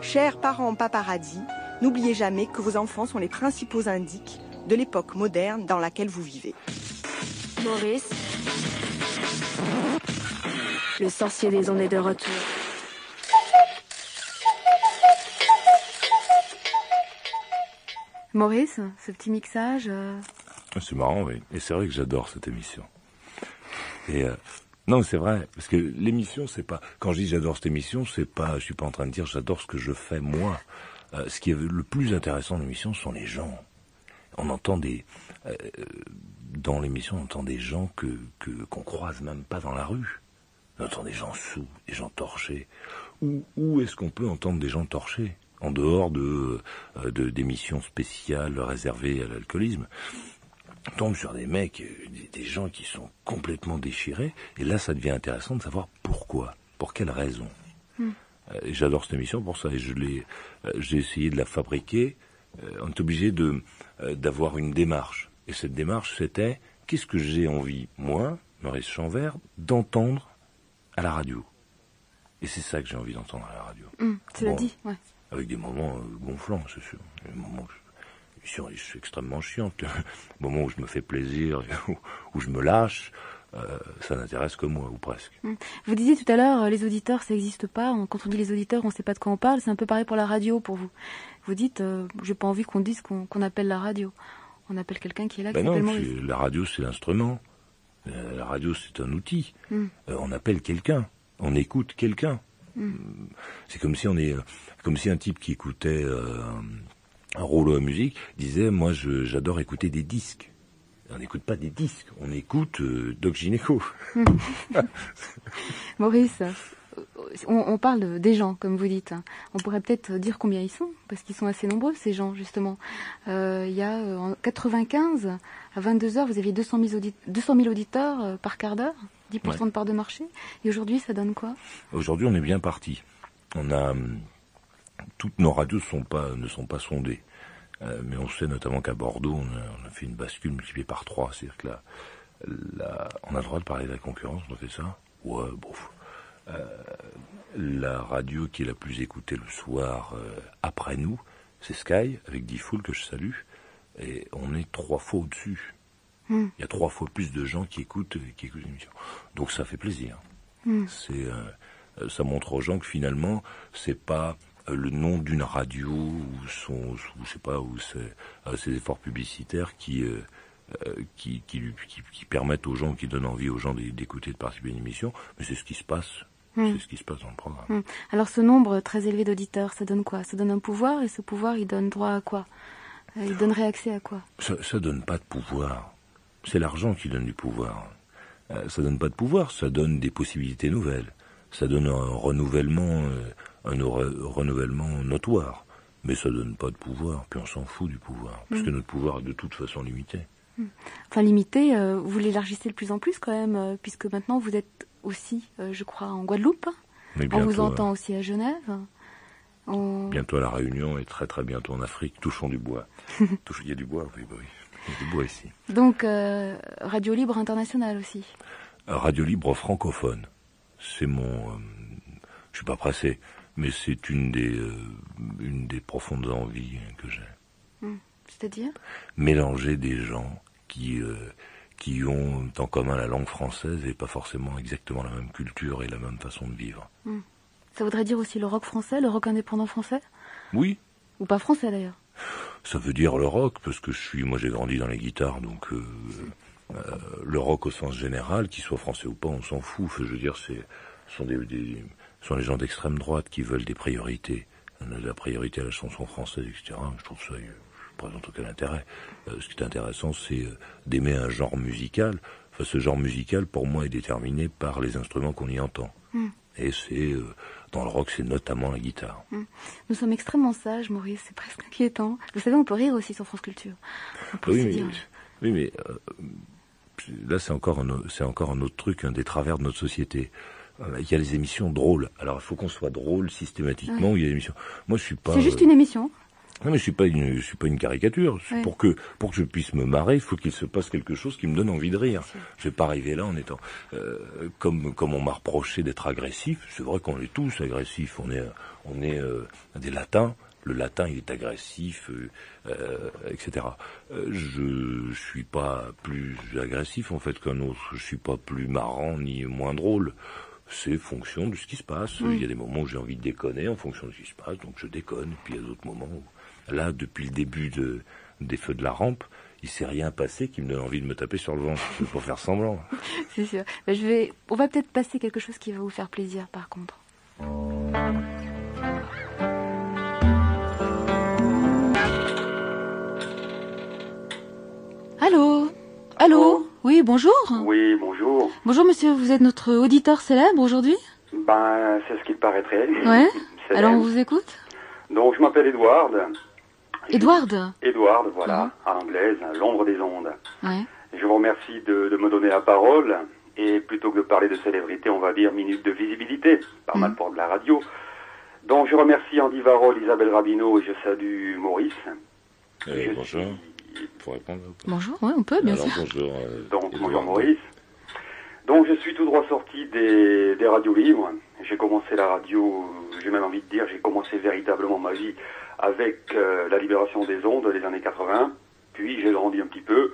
chers parents paparazzi, n'oubliez jamais que vos enfants sont les principaux indices de l'époque moderne dans laquelle vous vivez. Maurice, le sorcier des ondes est de retour. Maurice, ce petit mixage. Euh, c'est marrant, oui. Et c'est vrai que j'adore cette émission. Et euh, non, c'est vrai, parce que l'émission, c'est pas. Quand je dis j'adore cette émission, c'est pas. Je suis pas en train de dire j'adore ce que je fais moi. Euh, ce qui est le plus intéressant dans l'émission, ce sont les gens. On entend des. Euh, dans l'émission, on entend des gens que qu'on croise même pas dans la rue. On entend des gens sous, des gens torchés. Où, où est-ce qu'on peut entendre des gens torchés? En dehors de euh, d'émissions spéciales réservées à l'alcoolisme tombe sur des mecs, euh, des, gens qui sont complètement déchirés, et là ça devient intéressant de savoir pourquoi, pour quelle raison. Hmm. Euh, j'adore cette émission pour ça, et je l'ai, euh, j'ai essayé de la fabriquer. on est obligé de d'avoir une démarche, et cette démarche c'était qu'est-ce que j'ai envie, moi, Maurice Chanvert, d'entendre à la radio? Et c'est ça que j'ai envie d'entendre à la radio. Hmm, tu l'as dit, ouais. Avec des moments gonflants, c'est sûr. Des moments je suis extrêmement chiante. Au moment où je me fais plaisir, où, je me lâche, euh, ça n'intéresse que moi, ou presque. Hmm. Vous disiez tout à l'heure, euh, les auditeurs, ça n'existe pas. Quand on dit les auditeurs, on ne sait pas de quoi on parle. C'est un peu pareil pour la radio, pour vous. Vous dites, euh, j'ai pas envie qu'on dise qu'on appelle la radio. On appelle quelqu'un qui est là. Ben non, la radio, c'est l'instrument. la radio, c'est un outil. Hmm. on appelle quelqu'un. On écoute quelqu'un. Hmm. C'est comme si on est, comme si un type qui écoutait rouleau à musique, disait Moi, j'adore écouter des disques. On n'écoute pas des disques, on écoute euh, Doc Gineco. Maurice, on, parle des gens, comme vous dites. On pourrait peut-être dire combien ils sont, parce qu'ils sont assez nombreux, ces gens, justement. Euh, il y a euh, en 95, à 22 heures, vous aviez 200 000, 200 000 auditeurs par quart d'heure, 10% de part de marché. Et aujourd'hui, ça donne quoi? Aujourd'hui, on est bien parti. On a hum, toutes nos radios sont pas, ne sont pas sondées. Euh, mais on sait notamment qu'à Bordeaux, on a, fait une bascule multipliée par trois. C'est-à-dire que là, on a le droit de parler de la concurrence, on fait ça Ouais, bon. Euh, la radio qui est la plus écoutée le soir euh, après nous, c'est Sky, avec Diffoul que je salue. Et on est trois fois au-dessus. Hmm. Il y a trois fois plus de gens qui écoutent, qui écoutent l'émission. Donc ça fait plaisir. Hmm. C'est, ça montre aux gens que finalement, c'est pas le nom d'une radio ou son, je sais pas, ou ses, euh, efforts publicitaires qui, euh, qui, qui, qui, permettent aux gens, qui donnent envie aux gens d'écouter, de participer à une émission, mais c'est ce qui se passe. Hmm. C'est ce qui se passe dans le programme. Hmm. Alors ce nombre très élevé d'auditeurs, ça donne quoi? Ça donne un pouvoir et ce pouvoir, il donne droit à quoi? Il donnerait accès à quoi? Ça, ça donne pas de pouvoir. C'est l'argent qui donne du pouvoir. ça donne pas de pouvoir, ça donne des possibilités nouvelles. Ça donne un renouvellement un renouvellement notoire. Mais ça donne pas de pouvoir, puis on s'en fout du pouvoir, parce que mm. notre pouvoir est de toute façon limité. Mm. Enfin limité, euh, vous l'élargissez de plus en plus quand même, euh, puisque maintenant vous êtes aussi, euh, je crois, en Guadeloupe. on vous entend aussi à Genève. Bientôt à La Réunion et très très bientôt en Afrique. Touchons du bois. Il y a du bois, oui, oui. Il y a du bois ici. Donc, Radio Libre International aussi Radio Libre francophone. C'est mon je suis pas pressé, mais c'est une des euh, une des profondes envies que j'ai. Hmm. C'est-à-dire? Mélanger des gens qui euh, qui ont en commun la langue française et pas forcément exactement la même culture et la même façon de vivre. Hmm. Ça voudrait dire aussi le rock français, le rock indépendant français? Oui, Ou pas français d'ailleurs? Ça veut dire le rock parce que je suis moi j'ai grandi dans les guitares donc euh, euh, le rock au sens général, qu'il soit français ou pas, on s'en fout. Je veux dire, c'est ce sont des, des ce sont les gens d'extrême droite qui veulent des priorités, la priorité à la chanson française, etc. Je trouve ça, je présente aucun intérêt. Euh, ce qui est intéressant, c'est euh, d'aimer un genre musical. Enfin, ce genre musical, pour moi, est déterminé par les instruments qu'on y entend. Mm. Et c'est euh, dans le rock, c'est notamment la guitare. Hmm. Nous sommes extrêmement sages, Maurice, c'est presque inquiétant. Vous savez, on peut rire aussi sur France Culture. Oui, mais, dire- oui, mais euh, là, c'est encore, un, o- c'est encore un autre truc, un des travers de notre société. Euh, Il y a les émissions drôles. Alors, il faut qu'on soit drôle systématiquement. Ouais. Il y a des émissions. Moi, je suis pas. C'est juste euh, une émission. Non, mais je suis pas une, je suis pas une caricature. Ouais. Pour que, pour que je puisse me marrer, il faut qu'il se passe quelque chose qui me donne envie de rire. Je vais pas arriver là en étant, euh, comme, comme on m'a reproché d'être agressif. C'est vrai qu'on est tous agressifs. On est, on est euh, des latins. Le latin, il est agressif, euh, euh, etc. Euh, je, je suis pas plus agressif en fait qu'un autre. Je suis pas plus marrant ni moins drôle. C'est fonction de ce qui se passe. Mm. Il y a des moments où j'ai envie de déconner en fonction de ce qui se passe, donc je déconne. Puis il y a d'autres moments où, là, depuis le début de, des feux de la rampe, il s'est rien passé qui me donne envie de me taper sur le ventre. Pour faire semblant. C'est sûr. Je vais... On va peut-être passer quelque chose qui va vous faire plaisir, par contre. Allô? Allô? Oui, bonjour Oui, bonjour. Bonjour monsieur, vous êtes notre auditeur célèbre aujourd'hui Ben, c'est ce qu'il paraîtrait. Ouais C'est Alors on vous écoute Donc, je m'appelle Edward. Edward Edward, voilà, à l'anglaise, l'ombre des ondes. Ouais. Je vous remercie de, de me donner la parole. Et plutôt que de parler de célébrité, on va dire minute de visibilité, pas mal pour de la radio. Donc, je remercie Andy Varol, Isabelle Rabineau et je salue Maurice. Euh, bonjour. Faut répondre ou pas Bonjour, ouais, on peut, bien Alors, sûr. bonjour. euh, Donc, bonjour Maurice. Donc, je suis tout droit sorti des, des radios libres. J'ai commencé la radio, j'ai même envie de dire, j'ai commencé véritablement ma vie avec euh, la libération des ondes des années 80. Puis, j'ai grandi un petit peu.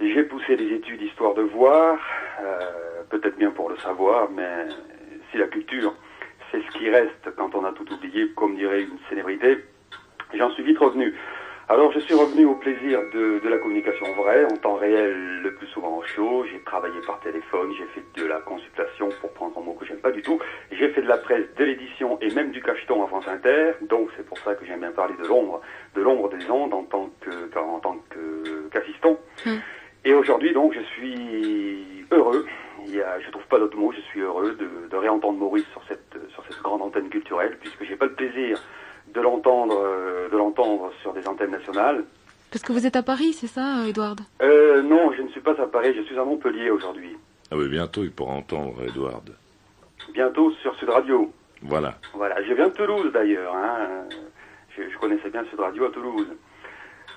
J'ai poussé des études histoire de voir, euh, peut-être bien pour le savoir, mais si la culture, c'est ce qui reste quand on a tout oublié, comme dirait une célébrité, j'en suis vite revenu. Alors je suis revenu au plaisir de, de la communication vraie, en temps réel le plus souvent en show. J'ai travaillé par téléphone, j'ai fait de la consultation pour prendre un mot que j'aime pas du tout. J'ai fait de la presse, de l'édition et même du cacheton à France Inter. Donc c'est pour ça que j'aime bien parler de l'ombre, de l'ombre des ondes en tant que en tant que qu'assistant. Et aujourd'hui donc je suis heureux. Il y a, je trouve pas d'autre mot. Je suis heureux de, de réentendre Maurice sur cette sur cette grande antenne culturelle puisque j'ai pas le plaisir de l'entendre euh, de l'entendre sur des antennes nationales. Parce que vous êtes à Paris, c'est ça, euh, Edward Euh, non, je ne suis pas à Paris, je suis à Montpellier aujourd'hui. Ah oui, bientôt il pourra entendre Edward. Bientôt sur Sud Radio. Voilà. Voilà, je viens de Toulouse d'ailleurs. Hein. Je, je connaissais bien Sud Radio à Toulouse.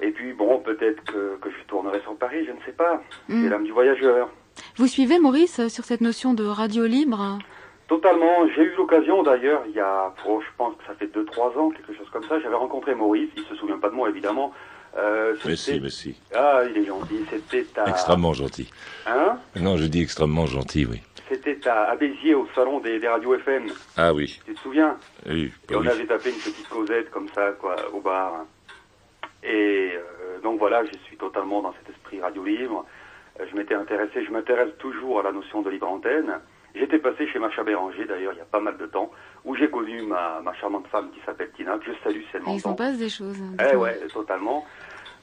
Et puis bon, peut-être que, que je tournerai sur Paris, je ne sais pas. Mm. C'est l'âme du voyageur. Vous suivez, Maurice, euh, sur cette notion de radio libre? Totalement. J'ai eu l'occasion d'ailleurs, il y a, oh, je pense que ça fait 2-3 ans, quelque chose comme ça, j'avais rencontré Maurice, il se souvient pas de moi évidemment. Euh, Mais si, mais si. Ah, il est gentil, c'était à... Extrêmement gentil. Hein Non, je dis extrêmement gentil, oui. C'était à, à Béziers, au salon des, des radios FM. Ah oui. Tu te souviens Oui, Et bah on oui. avait tapé une petite causette comme ça, quoi, au bar. Et euh, donc voilà, je suis totalement dans cet esprit radio libre. Euh, je m'étais intéressé, je m'intéresse toujours à la notion de libre antenne. J'étais passé chez Macha Béranger, d'ailleurs, il y a pas mal de temps, où j'ai connu ma, ma charmante femme qui s'appelle Tina, que je salue si elle Il s'en passe des choses. hein, Eh ouais, totalement.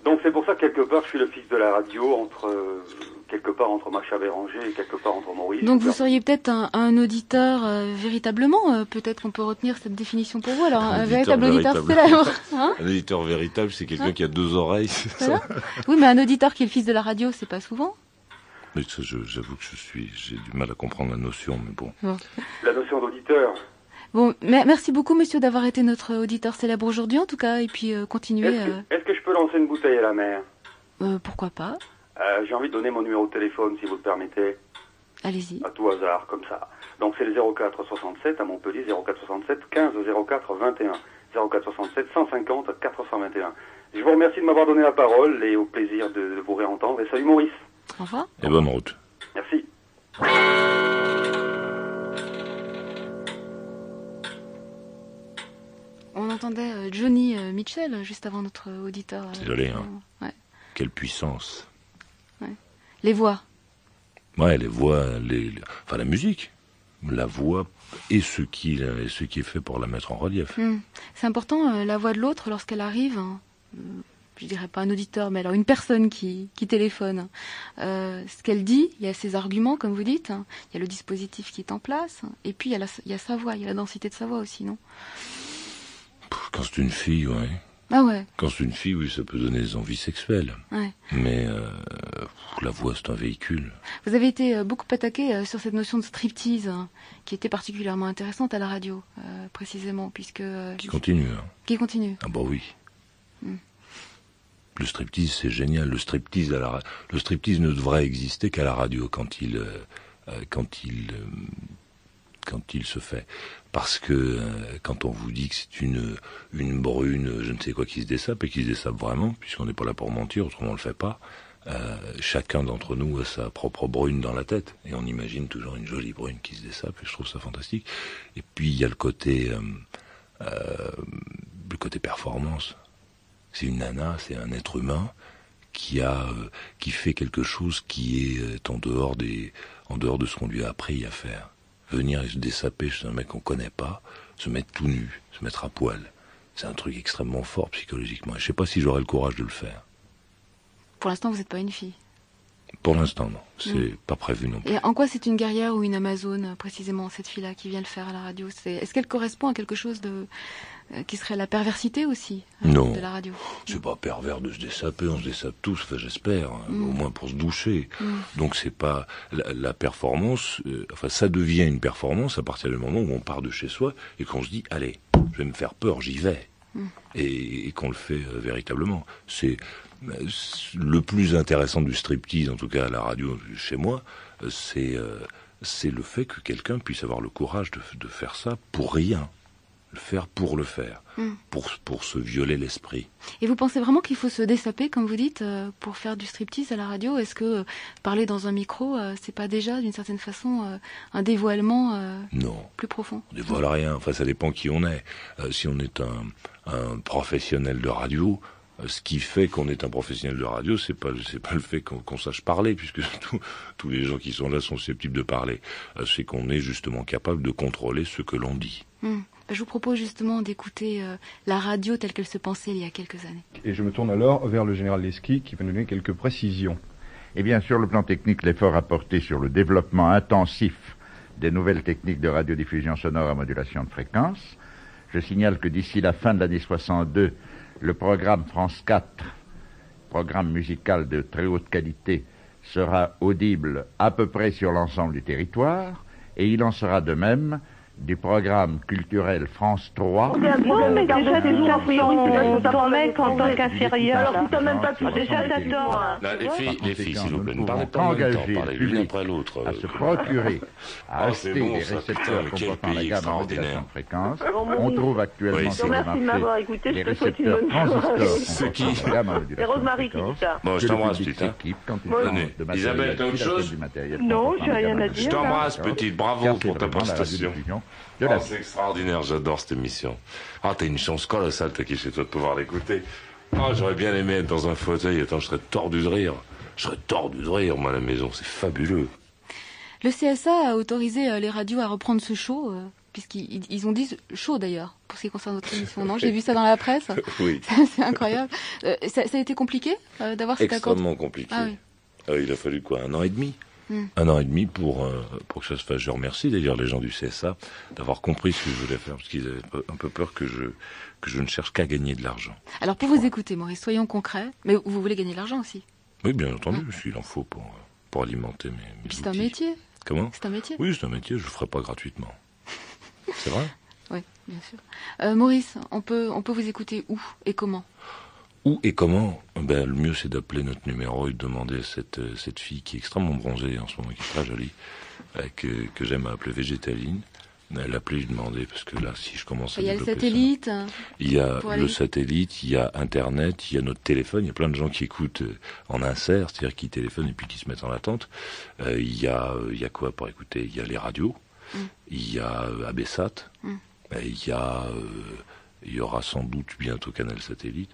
Donc c'est pour ça que quelque part, je suis le fils de la radio, entre euh, quelque part entre Macha Béranger et quelque part entre Maurice. Donc vous seriez peut-être un, un auditeur euh, véritablement, euh, peut-être qu'on peut retenir cette définition pour vous, alors un, Auditeur véritable auditeur véritable. célèbre. Hein Un éditeur véritable, c'est quelqu'un Hein qui a deux oreilles. ça? Oui, mais un auditeur qui est le fils de la radio, c'est pas souvent. Mais ça, je- j'avoue que je suis, j'ai du mal à comprendre la notion, mais bon. Bon. La notion d'auditeur. Bon, mer- merci beaucoup, monsieur, d'avoir été notre auditeur célèbre aujourd'hui, en tout cas, et puis euh, continuez. Est-ce que, euh, est-ce que je peux lancer une bouteille à la mer? Euh, pourquoi pas Euh, J'ai envie de donner mon numéro de téléphone, si vous le permettez. Allez-y. À tout hasard, comme ça. Donc c'est le 04 67 à Montpellier, 04 67 15 04 21. 04 67 150 421. Je vous remercie de m'avoir donné la parole et au plaisir de, de vous réentendre. Et salut Maurice. Au revoir. Et bonne route. Merci. On entendait euh, Johnny euh, Mitchell euh, juste avant notre auditeur. Désolé, hein. Ouais. Quelle puissance. Les voix. Ouais, les voix, les, les- enfin la musique, la voix et ce qui, et ce qui est fait pour la mettre en relief. Hmm. C'est important euh, la voix de l'autre lorsqu'elle arrive. hein. Je dirais pas un auditeur, mais alors une personne qui, qui téléphone. Euh, ce qu'elle dit, il y a ses arguments, comme vous dites. hein. Il y a le dispositif qui est en place. Et puis il y, a la- il y a sa voix, il y a la densité de sa voix aussi, non? Quand c'est une fille, ouais. Ah ouais, Quand c'est une fille, oui, ça peut donner des envies sexuelles. ouais. Mais euh, la voix, c'est un véhicule. Vous avez été euh, beaucoup attaqué sur cette notion de striptease, hein, qui était particulièrement intéressante à la radio, euh, précisément, puisque... Qui continue. Hein. Qui continue. Ah bah oui. Hmm. Le striptease, c'est génial. Le striptease, le striptease ne devrait exister qu'à la radio quand il, euh, euh, quand il, euh, quand il se fait. Parce que quand on vous dit que c'est une, une brune, je ne sais quoi, qui se dessape et qui se dessape vraiment, puisqu'on n'est pas là pour mentir, autrement on le fait pas. chacun d'entre nous a sa propre brune dans la tête et on imagine toujours une jolie brune qui se dessape et je trouve ça fantastique. Et puis il y a le côté, le côté performance. C'est une nana, c'est un être humain qui a, euh, qui fait quelque chose qui est euh, en dehors des, en dehors de ce qu'on lui a appris à faire. Venir et se dessaper chez un mec qu'on connaît pas, se mettre tout nu, se mettre à poil. C'est un truc extrêmement fort psychologiquement. Je sais pas si j'aurai le courage de le faire. Pour l'instant, vous n'êtes pas une fille. Pour l'instant, non. C'est Mm. pas prévu non plus. Et en quoi c'est une guerrière ou une Amazone, précisément, cette fille-là qui vient le faire à la radio? Est-ce qu'elle correspond à quelque chose de euh, qui serait la perversité aussi euh, Non. de la radio? C'est pas pervers de se dessaper, on se dessape tous, enfin j'espère, hein, Mm. au moins pour se doucher. Mm. Donc c'est pas la, la performance, euh, enfin ça devient une performance à partir du moment où on part de chez soi et qu'on se dit allez, je vais me faire peur, j'y vais, Mm. et, et qu'on le fait euh, véritablement. C'est le plus intéressant du striptease, en tout cas à la radio chez moi, euh, c'est euh, c'est le fait que quelqu'un puisse avoir le courage de, de faire ça pour rien, le faire pour le faire, Mm. pour pour se violer l'esprit. Et vous pensez vraiment qu'il faut se dessaper, comme vous dites, euh, pour faire du striptease à la radio? Est-ce que parler dans un micro, c'est pas déjà, d'une certaine façon, un dévoilement Non. plus profond? On dévoile rien. Enfin, ça dépend qui on est. Euh, si on est un, un professionnel de radio, ce qui fait qu'on est un professionnel de radio, c'est pas c'est pas le fait qu'on sache parler, puisque tous tous les gens qui sont là sont susceptibles de parler. Euh, c'est qu'on est justement capable de contrôler ce que l'on dit. Hmm. Ben, Je vous propose justement d'écouter euh, la radio telle qu'elle se pensait il y a quelques années. Et je me tourne alors vers le général Leski qui va nous donner quelques précisions. Eh bien, sur le plan technique, l'effort a porté sur le développement intensif des nouvelles techniques de radiodiffusion sonore à modulation de fréquence. Je signale que d'ici la fin de l'année 62, le programme France 4, programme musical de très haute qualité, sera audible à peu près sur l'ensemble du territoire, et il en sera de même du programme culturel France 3. C'est un problème, mais déjà, tu ton, ton mec en tant qu'inférieur. Alors, tu t'as même pas pu. Déjà, t'attends. Les filles, les filles, s'il vous plaît, ne parlez pas en même temps, parlez l'une après l'autre. à se procurer, à acheter bon, des récepteurs comportant la pays gamme en de fréquence. On trouve actuellement Oui, sur le marché m'avoir écouté. des Je te souhaite une récepteurs transistors C'est qui comportant la gamme en C'est Rosemary qui dit ça. Bon, je t'embrasse, petite, Isabelle, t'as autre chose du matériel Non, j'ai rien à dire, Je t'embrasse, petite. Bravo pour ta prestation. Oh, la c'est extraordinaire, j'adore cette émission. Ah, t'as une chance colossale, t'as qui chez toi de pouvoir l'écouter. Ah, j'aurais bien aimé être dans un fauteuil. Attends, je serais tordu de rire. Je serais tordu de rire, moi, à la maison. C'est fabuleux. Le CSA a autorisé euh, les radios à reprendre ce show, euh, puisqu'ils ils- ils ont dit show d'ailleurs, pour ce qui concerne votre émission. Non, j'ai vu ça dans la presse. Oui. C'est incroyable. Euh, ça, ça a été compliqué euh, d'avoir cet accord? Extrêmement compliqué. Ah oui. Euh, il a fallu quoi Un an et demi? Hmm. Un an et demi pour, euh, pour que ça se fasse. Je remercie d'ailleurs les gens du CSA d'avoir compris ce que je voulais faire, parce qu'ils avaient un peu peur que je, que je ne cherche qu'à gagner de l'argent. Alors pour vous écouter, Maurice, soyons concrets. Mais vous voulez gagner de l'argent aussi. Oui, bien entendu, s'il en faut pour, pour alimenter mes, c'est un métier. Comment C'est un métier. Oui, c'est un métier, je ne le ferai pas gratuitement. C'est vrai Oui, bien sûr. Euh, Maurice, on peut, on peut vous écouter où et comment? Où et comment ben, Le mieux, c'est d'appeler notre numéro et de demander à cette, euh, cette fille qui est extrêmement bronzée en ce moment, qui est très jolie, euh, que, que j'aime appeler végétaline. L'appeler, lui demander, parce que là, si je commence à Il y a le ça- satellite. il y a le satellite, il y a Internet, il y a notre téléphone. Il y a plein de gens qui écoutent euh, en insert, c'est-à-dire qui téléphonent et puis qui se mettent en attente. Euh, il, y a, euh, il y a quoi pour écouter? Il y a les radios, Mm. il y a euh, Abessat, Mm. il y a, euh, il y aura sans doute bientôt Canal Satellite.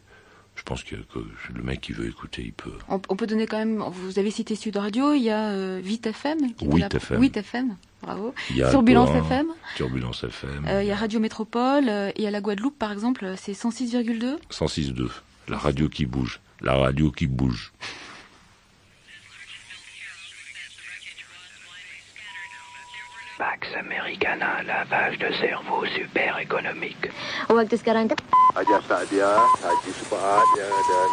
Je pense que, que le mec qui veut écouter, il peut. On, on peut donner quand même. Vous avez cité Sud Radio. Il y a euh, 8 FM. qui était 8 là- FM. 8 FM. Bravo. Il y a Turbulence FM. Turbulence FM. Euh, il y a Radio Métropole. euh, et à la Guadeloupe, par exemple, c'est 106,2. 106.2. La radio qui bouge. La radio qui bouge. Pax Americana, lavage de cerveau super économique. Waktu sekarang kan Hajar Saadia, Haji Supaat ya, dan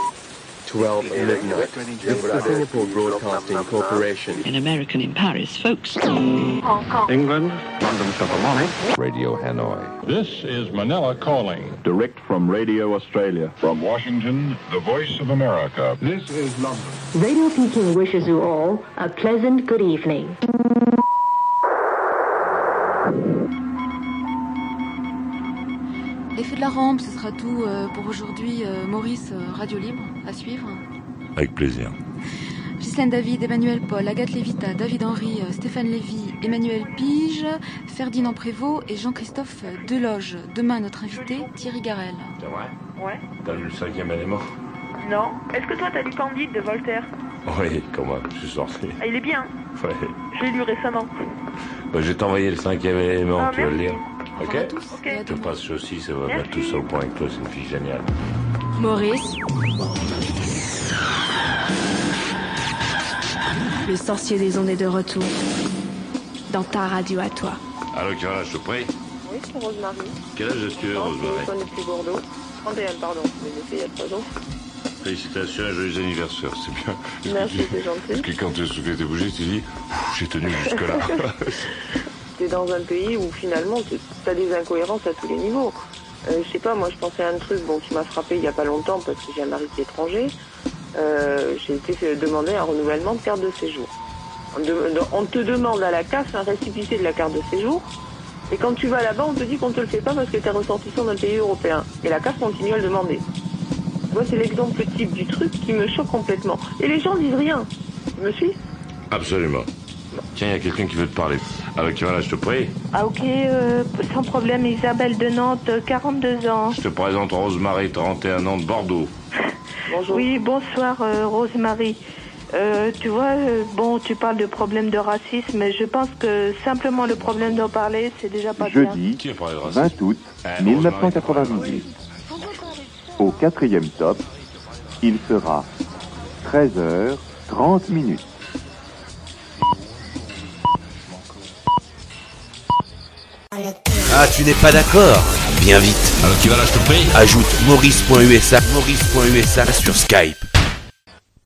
12 midnight. This is Singapore Broadcasting Corporation. An American in Paris, folks. England, London Philharmonic. Radio Hanoi. This is Manila calling. Direct from Radio Australia. From Washington, the voice of America. This is London. Radio Peking wishes you all a pleasant good evening. La rampe, ce sera tout euh, pour aujourd'hui. Euh, Maurice, euh, Radio Libre, à suivre. Avec plaisir. Ghislaine David, Emmanuel Paul, Agathe Lévita, David Henry, Stéphane Lévy, Emmanuel Pige, Ferdinand Prévost et Jean-Christophe Deloge. Demain, notre invité, Thierry Garel. C'est vrai? Ouais. T'as lu le cinquième élément? Non. Est-ce que toi, t'as lu Candide de Voltaire? Oui, comment Je suis sorti. ah, Il est bien. Ouais. Je l'ai lu récemment. Bah, je vais t'envoyer le cinquième élément, Ah, tu vas le lire. Ok Ok. Je te passe aussi, ça va mettre tout ça au point avec toi, c'est une fille géniale. Maurice. Le sorcier des ondes est de retour. Dans ta radio à toi. Alors, âge je te prie Oui, c'est Rosemary. Quel âge est-ce que tu es, Rosemary téléphone depuis Bordeaux. 31, pardon. Mais j'ai fait il y a 3 ans. Félicitations et joyeux anniversaire, c'est bien. Merci, c'est gentil. Parce que quand tu as soufflé tes bougies, tu dis, j'ai tenu jusque-là. Dans un pays où finalement t'as des incohérences à tous les niveaux. Euh, je sais pas, moi je pensais à un truc bon, qui m'a frappé il y a pas longtemps parce que j'ai un mari qui est étranger. Euh, j'ai été demander un renouvellement de carte de séjour. On, de- on te demande à la CAF un récipicé de la carte de séjour. Et quand tu vas là-bas, on te dit qu'on te le fait pas parce que tu es ressortissant d'un pays européen. Et la CAF continue à le demander. Moi, c'est l'exemple type du truc qui me choque complètement. Et les gens disent rien. Tu me suis Absolument. Tiens, il y a quelqu'un qui veut te parler. Alors, quel âge je te prie Ah ok, euh, sans problème, Isabelle de Nantes, 42 ans. Je te présente Rosemary, 31 ans, de Bordeaux. Oui, bonsoir euh, Rosemary. Euh, tu vois, euh, bon, tu parles de problème de racisme, mais je pense que simplement le problème d'en parler, c'est déjà pas bien. Jeudi, racisme 20 août Eh, 1998. Au quatrième top, il sera 13h30 minutes. Ah, tu n'es pas d'accord Bien vite. Alors tu vas là, je te prie Ajoute maurice.usa maurice.usa sur Skype.